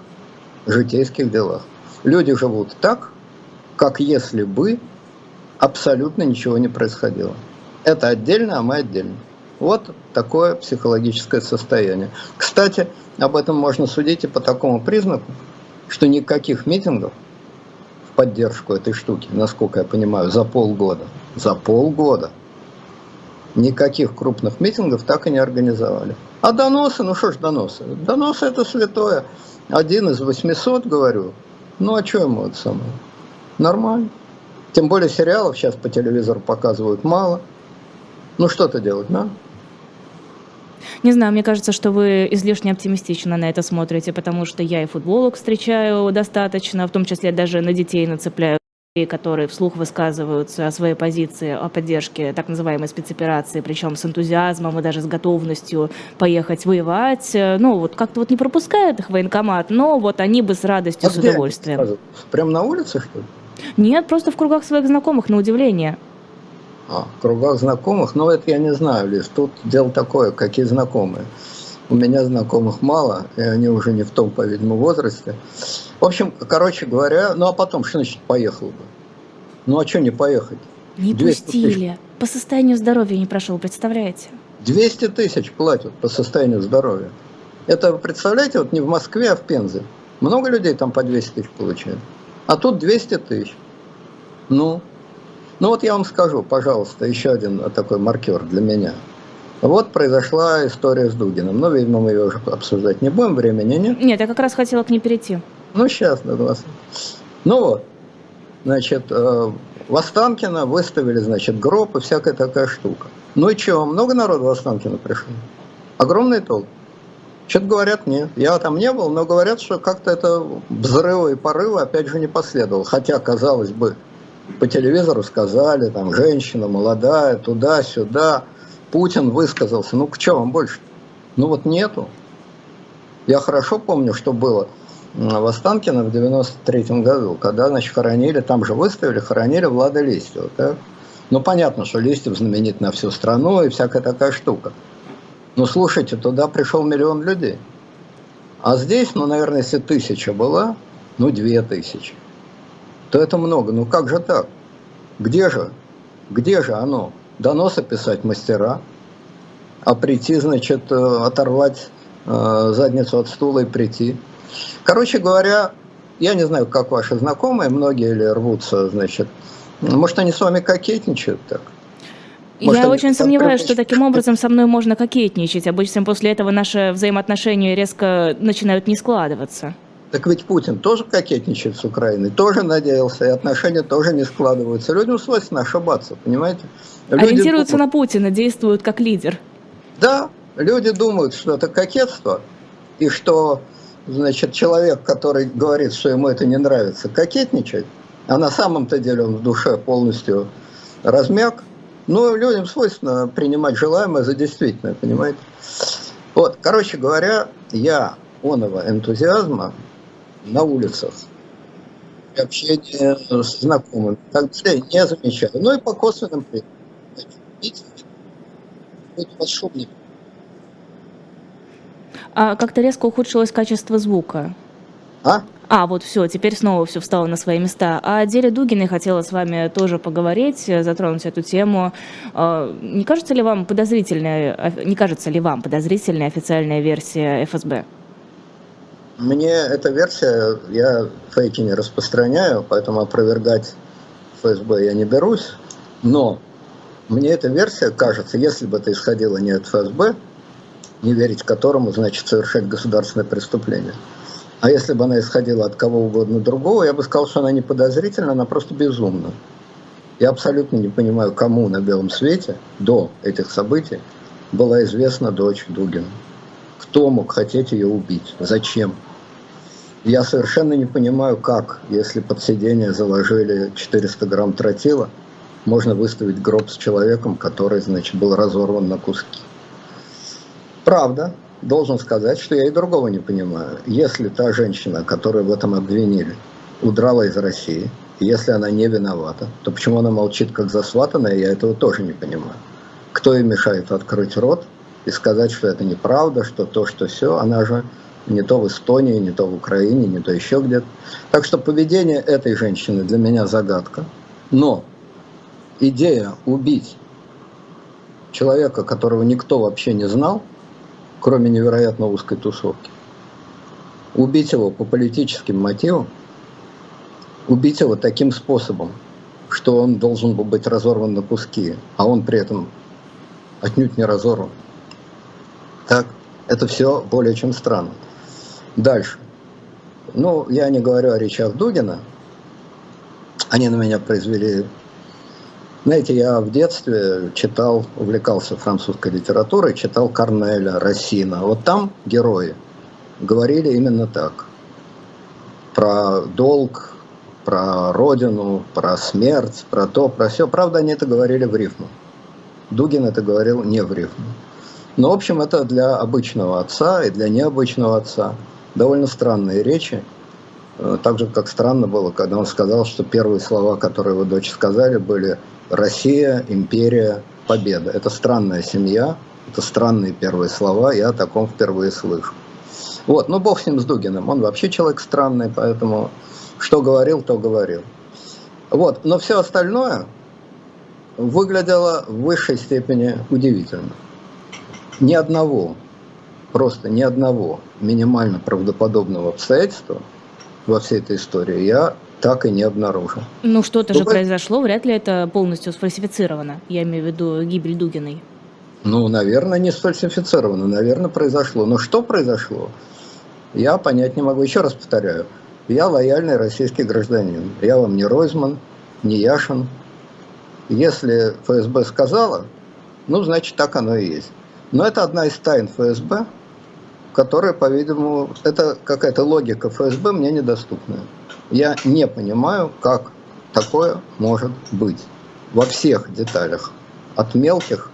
житейских делах. Люди живут так, как если бы абсолютно ничего не происходило. Это отдельно, а мы отдельно. Вот такое психологическое состояние. Кстати, об этом можно судить и по такому признаку, что никаких митингов в поддержку этой штуки, насколько я понимаю, за полгода, за полгода – никаких крупных митингов так и не организовали. А доносы, ну что ж доносы? Доносы это святое. Один из 800, говорю. Ну а что ему это самое? Нормально. Тем более сериалов сейчас по телевизору показывают мало. Ну что-то делать, да? Не знаю, мне кажется, что вы излишне оптимистично на это смотрите, потому что я и футболок встречаю достаточно, в том числе даже на детей нацепляю которые вслух высказываются о своей позиции, о поддержке так называемой спецоперации, причем с энтузиазмом и даже с готовностью поехать воевать. Ну, вот как-то вот не пропускает их военкомат, но вот они бы с радостью, а с удовольствием. Прям на улице, что ли? Нет, просто в кругах своих знакомых, на удивление. А, в кругах знакомых? Ну, это я не знаю, Лиз. Тут дело такое, какие знакомые. У меня знакомых мало, и они уже не в том, по-видимому, возрасте. В общем, короче говоря, ну а потом, что значит поехал бы? Ну а что не поехать? Не пустили. Тысяч. По состоянию здоровья не прошел, представляете? 200 тысяч платят по состоянию здоровья. Это, представляете, вот не в Москве, а в Пензе. Много людей там по 200 тысяч получают. А тут 200 тысяч. Ну, ну вот я вам скажу, пожалуйста, еще один такой маркер для меня – вот произошла история с Дугином. Ну, видимо, мы ее уже обсуждать не будем, времени нет. Нет, я как раз хотела к ней перейти. Ну, сейчас, да, вас. Ну вот, значит, э, в Останкино выставили, значит, гроб и всякая такая штука. Ну и что, много народу в Останкино пришло? Огромный толк. Что-то говорят, нет. Я там не был, но говорят, что как-то это взрывы и порывы опять же не последовало. Хотя, казалось бы, По телевизору сказали, там, женщина молодая, туда-сюда. Путин высказался. Ну, к чему вам больше? Ну, вот нету. Я хорошо помню, что было в Останкино в 93 году, когда, значит, хоронили, там же выставили, хоронили Влада Листьева. Да? Ну, понятно, что Листьев знаменит на всю страну и всякая такая штука. Но слушайте, туда пришел миллион людей. А здесь, ну, наверное, если тысяча была, ну, две тысячи, то это много. Ну, как же так? Где же? Где же оно? Доносы писать мастера, а прийти, значит, э, оторвать э, задницу от стула и прийти. Короче говоря, я не знаю, как ваши знакомые, многие ли рвутся, значит, может, они с вами кокетничают так? Может, я очень сомневаюсь, что таким образом со мной можно кокетничать. Обычно после этого наши взаимоотношения резко начинают не складываться. Так ведь Путин тоже кокетничает с Украиной, тоже надеялся, и отношения тоже не складываются. Людям свойственно ошибаться, понимаете? Люди Ориентируются думают, на Путина, действуют как лидер. Да, люди думают, что это кокетство, и что, значит, человек, который говорит, что ему это не нравится, кокетничает, а на самом-то деле он в душе полностью размяк, но людям свойственно принимать желаемое за действительное, понимаете? Вот, короче говоря, я оного энтузиазма на улицах, общение с знакомыми, так далее, не замечаю. Ну и по косвенным признакам. А как-то резко ухудшилось качество звука. А? А, вот все, теперь снова все встало на свои места. А о деле Дугиной хотела с вами тоже поговорить, затронуть эту тему. А, не кажется ли вам подозрительная, не кажется ли вам подозрительная официальная версия ФСБ? Мне эта версия, я фейки не распространяю, поэтому опровергать ФСБ я не берусь. Но мне эта версия кажется, если бы это исходило не от ФСБ, не верить которому, значит совершать государственное преступление. А если бы она исходила от кого угодно другого, я бы сказал, что она не подозрительна, она просто безумна. Я абсолютно не понимаю, кому на белом свете до этих событий была известна дочь Дугина. Кто мог хотеть ее убить? Зачем? Я совершенно не понимаю, как, если под сиденье заложили 400 грамм тротила, можно выставить гроб с человеком, который, значит, был разорван на куски. Правда, должен сказать, что я и другого не понимаю. Если та женщина, которую в этом обвинили, удрала из России, если она не виновата, то почему она молчит как засватанная, я этого тоже не понимаю. Кто ей мешает открыть рот и сказать, что это неправда, что то, что все, она же не то в Эстонии, не то в Украине, не то еще где-то. Так что поведение этой женщины для меня загадка. Но идея убить человека, которого никто вообще не знал, кроме невероятно узкой тусовки. Убить его по политическим мотивам, убить его таким способом, что он должен был быть разорван на куски, а он при этом отнюдь не разорван. Так, это все более чем странно. Дальше. Ну, я не говорю о речах Дугина. Они на меня произвели знаете, я в детстве читал, увлекался французской литературой, читал Корнеля, Рассина. Вот там герои говорили именно так. Про долг, про родину, про смерть, про то, про все. Правда, они это говорили в рифму. Дугин это говорил не в рифму. Но, в общем, это для обычного отца и для необычного отца довольно странные речи. Э, так же, как странно было, когда он сказал, что первые слова, которые его дочь сказали, были Россия, империя, победа. Это странная семья, это странные первые слова, я о таком впервые слышу. Вот, ну бог с ним, с Дугиным, он вообще человек странный, поэтому что говорил, то говорил. Вот, но все остальное выглядело в высшей степени удивительно. Ни одного, просто ни одного минимально правдоподобного обстоятельства во всей этой истории я так и не обнаружил. Ну, что-то же произошло, вряд ли это полностью сфальсифицировано. Я имею в виду гибель Дугиной. Ну, наверное, не сфальсифицировано, наверное, произошло. Но что произошло, я понять не могу. Еще раз повторяю, я лояльный российский гражданин. Я вам не Ройзман, не Яшин. Если ФСБ сказала, ну, значит, так оно и есть. Но это одна из тайн ФСБ, которая, по-видимому, это какая-то логика ФСБ мне недоступная. Я не понимаю, как такое может быть во всех деталях, от мелких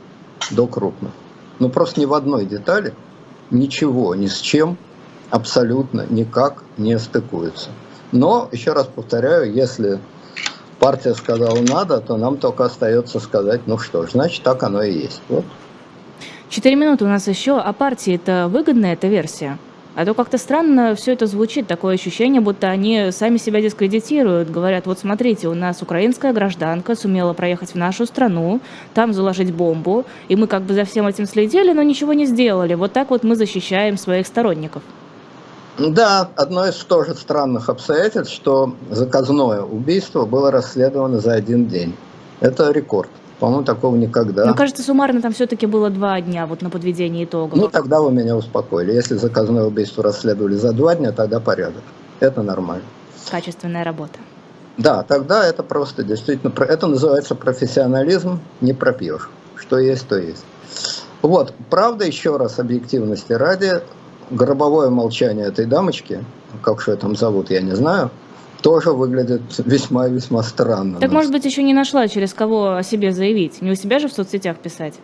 до крупных. Ну просто ни в одной детали ничего ни с чем абсолютно никак не стыкуется. Но, еще раз повторяю, если партия сказала надо, то нам только остается сказать, ну что ж, значит так оно и есть. Вот. Четыре минуты у нас еще. А партии это выгодная эта версия? А то как-то странно все это звучит, такое ощущение, будто они сами себя дискредитируют. Говорят, вот смотрите, у нас украинская гражданка сумела проехать в нашу страну, там заложить бомбу, и мы как бы за всем этим следили, но ничего не сделали. Вот так вот мы защищаем своих сторонников. Да, одно из тоже странных обстоятельств, что заказное убийство было расследовано за один день. Это рекорд. По-моему, такого никогда. Мне кажется, суммарно там все-таки было два дня вот на подведение итогов. Ну, тогда вы меня успокоили. Если заказное убийство расследовали за два дня, тогда порядок. Это нормально. Качественная работа. Да, тогда это просто действительно, это называется профессионализм, не пропьешь. Что есть, то есть. Вот, правда, еще раз объективности ради, гробовое молчание этой дамочки, как что ее там зовут, я не знаю, тоже выглядит весьма-весьма странно. Так, может быть, еще не нашла, через кого о себе заявить. Не у себя же в соцсетях писать.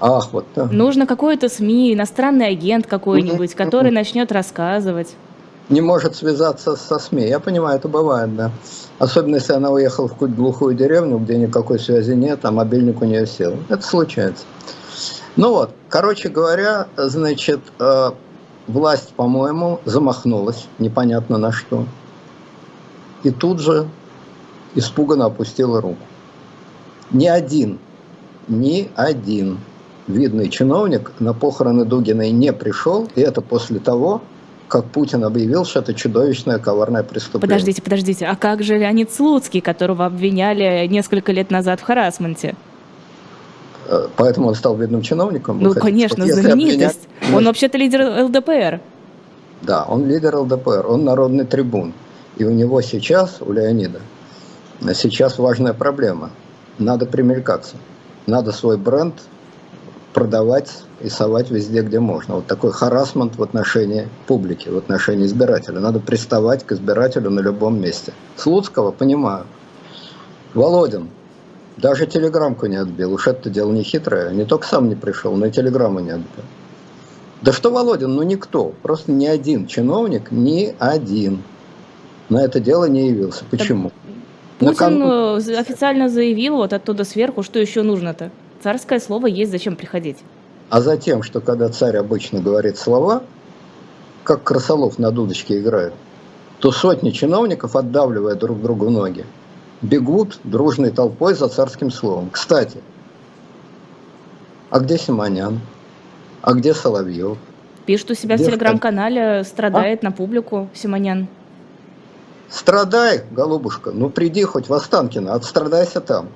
Ах, вот. Да. Нужно какой-то СМИ, иностранный агент какой-нибудь, который начнет рассказывать. Не может связаться со СМИ. Я понимаю, это бывает, да. Особенно, если она уехала в какую-то глухую деревню, где никакой связи нет, а мобильник у нее сел. Это случается. Ну вот, короче говоря, значит, э, власть, по-моему, замахнулась, непонятно на что и тут же испуганно опустила руку. Ни один, ни один видный чиновник на похороны Дугиной не пришел, и это после того, как Путин объявил, что это чудовищное коварное преступление. Подождите, подождите, а как же Леонид Слуцкий, которого обвиняли несколько лет назад в харасменте? Э, поэтому он стал видным чиновником? Ну, конечно, вот знаменитость. Обвинять... Он вообще-то лидер ЛДПР. Да, он лидер ЛДПР, он народный трибун. И у него сейчас, у Леонида, сейчас важная проблема. Надо примелькаться. Надо свой бренд продавать и совать везде, где можно. Вот такой харасмент в отношении публики, в отношении избирателя. Надо приставать к избирателю на любом месте. Слуцкого понимаю. Володин даже телеграммку не отбил. Уж это дело не хитрое. Не только сам не пришел, но и телеграмму не отбил. Да что Володин, ну никто. Просто ни один чиновник, ни один на это дело не явился. Почему? Путин кон... Э, официально заявил вот оттуда сверху, что еще нужно-то. Царское слово есть, зачем приходить? А затем, что когда царь обычно говорит слова, как красолов на дудочке играют, то сотни чиновников, отдавливая друг другу ноги, бегут дружной толпой за царским словом. Кстати, а где Симонян? А где Соловьев? Пишет у себя где в телеграм-канале, страдает а? на публику Симонян. Страдай, голубушка, ну приди хоть в Останкино, отстрадайся там.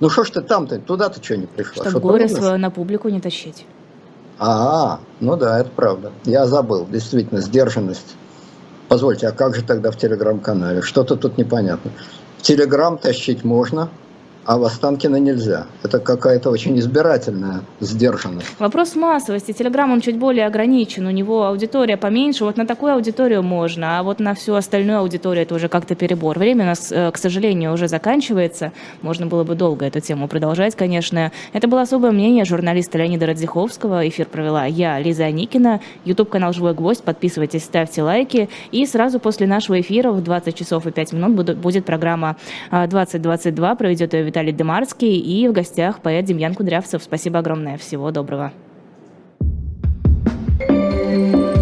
Ну что ж ты там-то, туда-то что не пришла? Чтобы горе свое на публику не тащить. А, ну да, это правда. Я забыл, действительно, сдержанность. Позвольте, а как же тогда в телеграм-канале? Что-то тут непонятно. В телеграм тащить можно, а в Останкино нельзя. Это какая-то очень избирательная сдержанность. Вопрос массовости. Телеграм, он чуть более ограничен, у него аудитория поменьше. Вот на такую аудиторию можно, а вот на всю остальную аудиторию это уже как-то перебор. Время у нас, э, к сожалению, уже заканчивается. Можно было бы долго эту тему продолжать, конечно. Это было особое мнение журналиста Леонида Радзиховского. Эфир провела я, Лиза Аникина. YouTube-канал «Живой гвоздь». Подписывайтесь, ставьте лайки. И сразу после нашего эфира в 20 часов и 5 минут будет программа 2022. Проведет ее Виталий Демарский и в гостях поэт Демьян Кудрявцев. Спасибо огромное. Всего доброго. thank you